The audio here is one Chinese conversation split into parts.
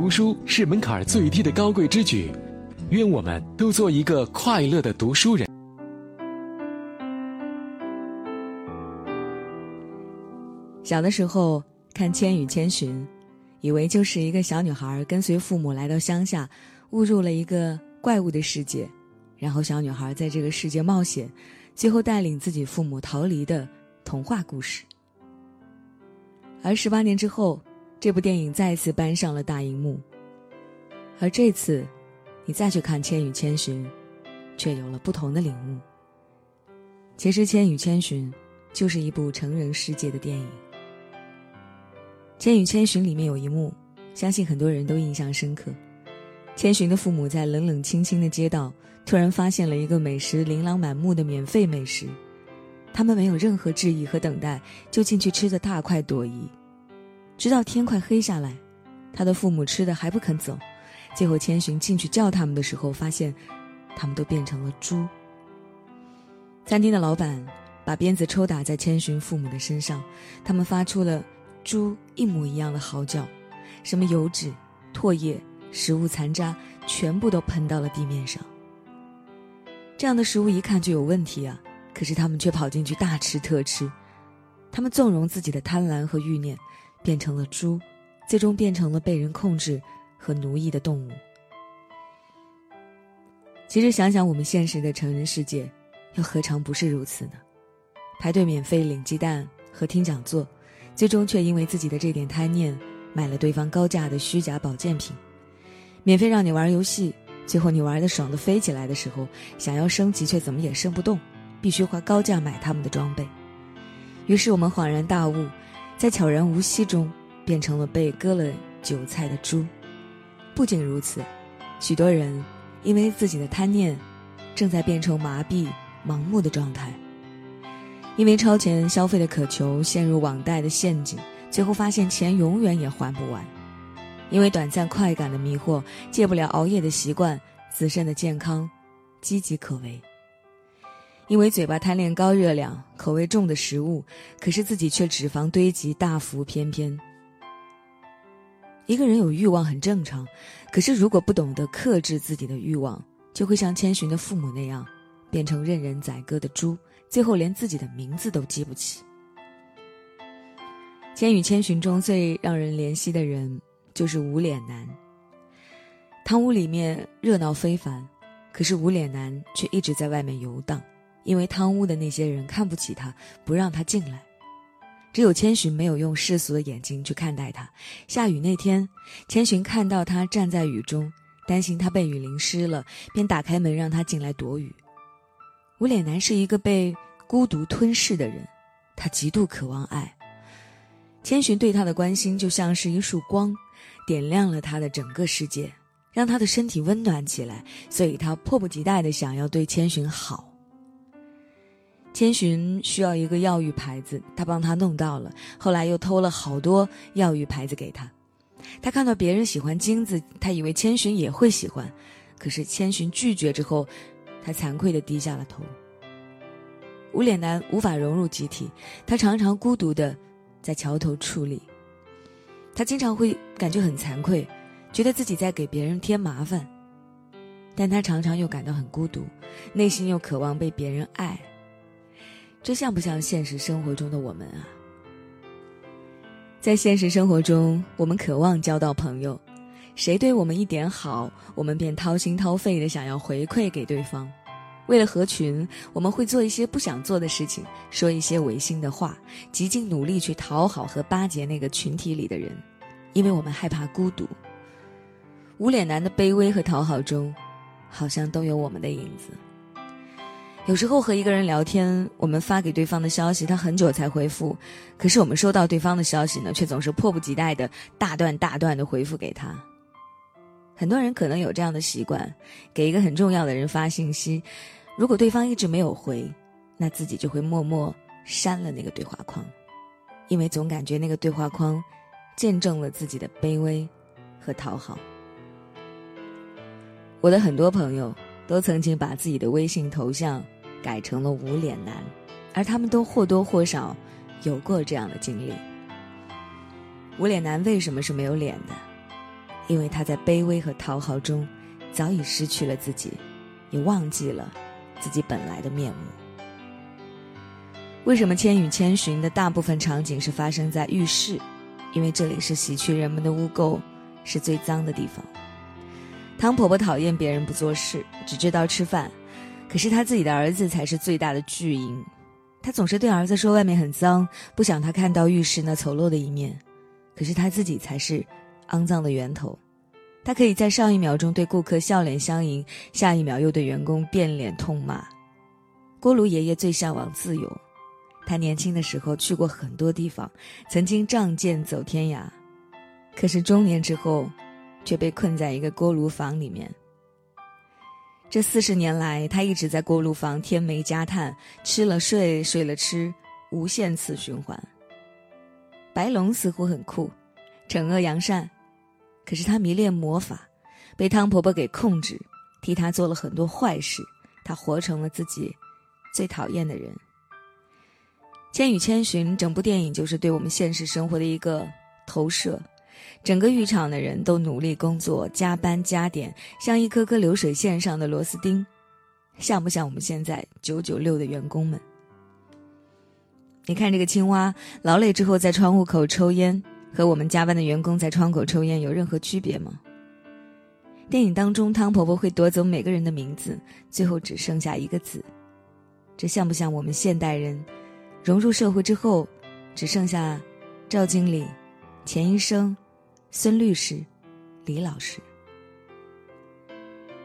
读书是门槛最低的高贵之举，愿我们都做一个快乐的读书人。小的时候看《千与千寻》，以为就是一个小女孩跟随父母来到乡下，误入了一个怪物的世界，然后小女孩在这个世界冒险，最后带领自己父母逃离的童话故事。而十八年之后，这部电影再次搬上了大荧幕。而这次，你再去看《千与千寻》，却有了不同的领悟。其实，《千与千寻》就是一部成人世界的电影。《千与千寻》里面有一幕，相信很多人都印象深刻。千寻的父母在冷冷清清的街道，突然发现了一个美食琳琅满目的免费美食，他们没有任何质疑和等待，就进去吃的大快朵颐，直到天快黑下来，他的父母吃的还不肯走，最后千寻进去叫他们的时候，发现他们都变成了猪。餐厅的老板把鞭子抽打在千寻父母的身上，他们发出了。猪一模一样的嚎叫，什么油脂、唾液、食物残渣，全部都喷到了地面上。这样的食物一看就有问题啊！可是他们却跑进去大吃特吃，他们纵容自己的贪婪和欲念，变成了猪，最终变成了被人控制和奴役的动物。其实想想我们现实的成人世界，又何尝不是如此呢？排队免费领鸡蛋和听讲座。最终却因为自己的这点贪念，买了对方高价的虚假保健品，免费让你玩游戏，最后你玩的爽的飞起来的时候，想要升级却怎么也升不动，必须花高价买他们的装备。于是我们恍然大悟，在悄然无息中，变成了被割了韭菜的猪。不仅如此，许多人因为自己的贪念，正在变成麻痹、盲目的状态。因为超前消费的渴求，陷入网贷的陷阱，最后发现钱永远也还不完；因为短暂快感的迷惑，戒不了熬夜的习惯，自身的健康岌岌可危；因为嘴巴贪恋高热量、口味重的食物，可是自己却脂肪堆积大幅翩翩。一个人有欲望很正常，可是如果不懂得克制自己的欲望，就会像千寻的父母那样，变成任人宰割的猪。最后连自己的名字都记不起。《千与千寻》中最让人怜惜的人就是无脸男。汤屋里面热闹非凡，可是无脸男却一直在外面游荡，因为汤屋的那些人看不起他，不让他进来。只有千寻没有用世俗的眼睛去看待他。下雨那天，千寻看到他站在雨中，担心他被雨淋湿了，便打开门让他进来躲雨。无脸男是一个被孤独吞噬的人，他极度渴望爱。千寻对他的关心就像是一束光，点亮了他的整个世界，让他的身体温暖起来。所以他迫不及待的想要对千寻好。千寻需要一个药浴牌子，他帮他弄到了，后来又偷了好多药浴牌子给他。他看到别人喜欢金子，他以为千寻也会喜欢，可是千寻拒绝之后。他惭愧地低下了头。无脸男无法融入集体，他常常孤独地在桥头矗立。他经常会感觉很惭愧，觉得自己在给别人添麻烦。但他常常又感到很孤独，内心又渴望被别人爱。这像不像现实生活中的我们啊？在现实生活中，我们渴望交到朋友。谁对我们一点好，我们便掏心掏肺的想要回馈给对方。为了合群，我们会做一些不想做的事情，说一些违心的话，极尽努力去讨好和巴结那个群体里的人，因为我们害怕孤独。无脸男的卑微和讨好中，好像都有我们的影子。有时候和一个人聊天，我们发给对方的消息，他很久才回复，可是我们收到对方的消息呢，却总是迫不及待的大段大段的回复给他。很多人可能有这样的习惯，给一个很重要的人发信息，如果对方一直没有回，那自己就会默默删了那个对话框，因为总感觉那个对话框见证了自己的卑微和讨好。我的很多朋友都曾经把自己的微信头像改成了无脸男，而他们都或多或少有过这样的经历。无脸男为什么是没有脸的？因为他在卑微和讨好中，早已失去了自己，也忘记了自己本来的面目。为什么《千与千寻》的大部分场景是发生在浴室？因为这里是洗去人们的污垢，是最脏的地方。汤婆婆讨厌别人不做事，只知道吃饭，可是他自己的儿子才是最大的巨婴。他总是对儿子说外面很脏，不想他看到浴室那丑陋的一面。可是他自己才是肮脏的源头。他可以在上一秒钟对顾客笑脸相迎，下一秒又对员工变脸痛骂。锅炉爷爷最向往自由。他年轻的时候去过很多地方，曾经仗剑走天涯，可是中年之后，却被困在一个锅炉房里面。这四十年来，他一直在锅炉房添煤加炭，吃了睡，睡了吃，无限次循环。白龙似乎很酷，惩恶扬善，可是他迷恋魔法，被汤婆婆给控制，替他做了很多坏事，他活成了自己最讨厌的人。《千与千寻》整部电影就是对我们现实生活的一个投射，整个浴场的人都努力工作，加班加点，像一颗颗流水线上的螺丝钉，像不像我们现在九九六的员工们？你看这个青蛙，劳累之后在窗户口抽烟，和我们加班的员工在窗口抽烟有任何区别吗？电影当中，汤婆婆会夺走每个人的名字，最后只剩下一个字，这像不像我们现代人？融入社会之后，只剩下赵经理、钱医生、孙律师、李老师。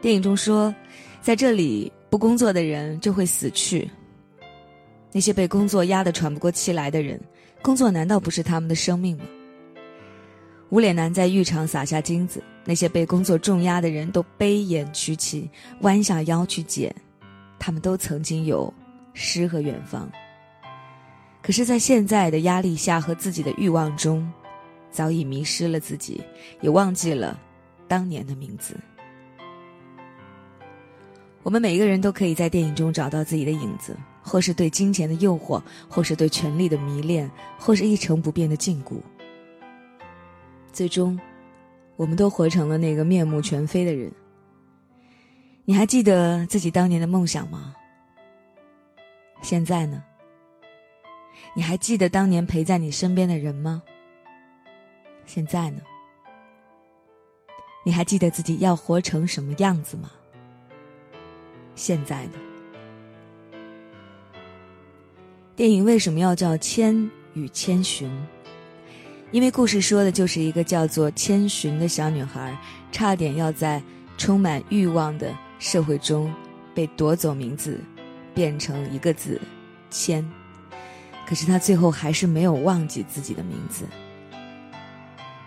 电影中说，在这里不工作的人就会死去。那些被工作压得喘不过气来的人，工作难道不是他们的生命吗？无脸男在浴场撒下金子，那些被工作重压的人都悲眼屈膝，弯下腰去捡。他们都曾经有诗和远方。可是，在现在的压力下和自己的欲望中，早已迷失了自己，也忘记了当年的名字。我们每一个人都可以在电影中找到自己的影子，或是对金钱的诱惑，或是对权力的迷恋，或是一成不变的禁锢。最终，我们都活成了那个面目全非的人。你还记得自己当年的梦想吗？现在呢？你还记得当年陪在你身边的人吗？现在呢？你还记得自己要活成什么样子吗？现在呢？电影为什么要叫《千与千寻》？因为故事说的就是一个叫做千寻的小女孩，差点要在充满欲望的社会中被夺走名字，变成一个字“千”。可是他最后还是没有忘记自己的名字。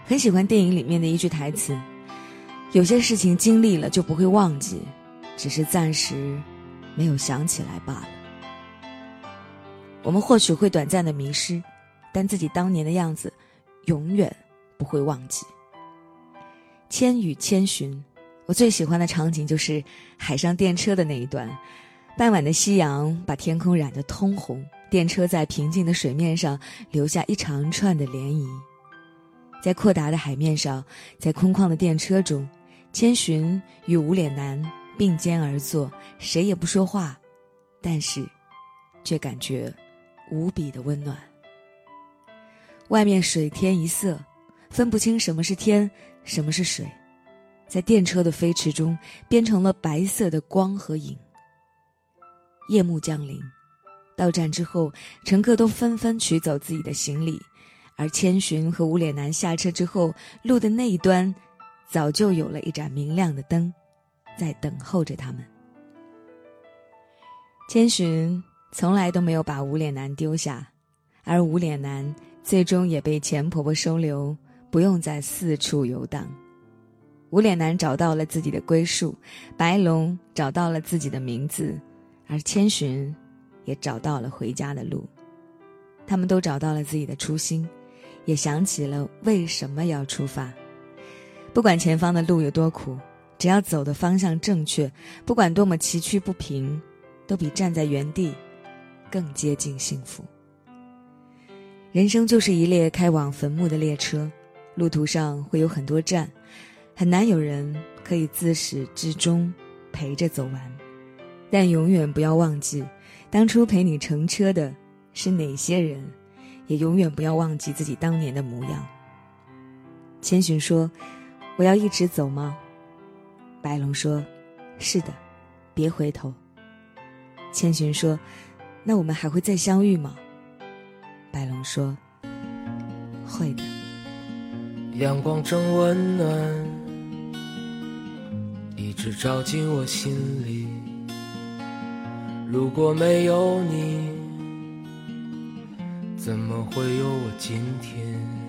很喜欢电影里面的一句台词：“有些事情经历了就不会忘记，只是暂时没有想起来罢了。”我们或许会短暂的迷失，但自己当年的样子永远不会忘记。千与千寻，我最喜欢的场景就是海上电车的那一段，傍晚的夕阳把天空染得通红。电车在平静的水面上留下一长串的涟漪，在阔达的海面上，在空旷的电车中，千寻与无脸男并肩而坐，谁也不说话，但是，却感觉无比的温暖。外面水天一色，分不清什么是天，什么是水，在电车的飞驰中变成了白色的光和影。夜幕降临。到站之后，乘客都纷纷取走自己的行李，而千寻和无脸男下车之后，路的那一端，早就有了一盏明亮的灯，在等候着他们。千寻从来都没有把无脸男丢下，而无脸男最终也被钱婆婆收留，不用再四处游荡。无脸男找到了自己的归宿，白龙找到了自己的名字，而千寻。也找到了回家的路，他们都找到了自己的初心，也想起了为什么要出发。不管前方的路有多苦，只要走的方向正确，不管多么崎岖不平，都比站在原地更接近幸福。人生就是一列开往坟墓的列车，路途上会有很多站，很难有人可以自始至终陪着走完，但永远不要忘记，当初陪你乘车的是哪些人，也永远不要忘记自己当年的模样。千寻说：“我要一直走吗？”白龙说：“是的，别回头。”千寻说：“那我们还会再相遇吗？”白龙说：“会的。”阳光正温暖，一直照进我心里。如果没有你，怎么会有我今天？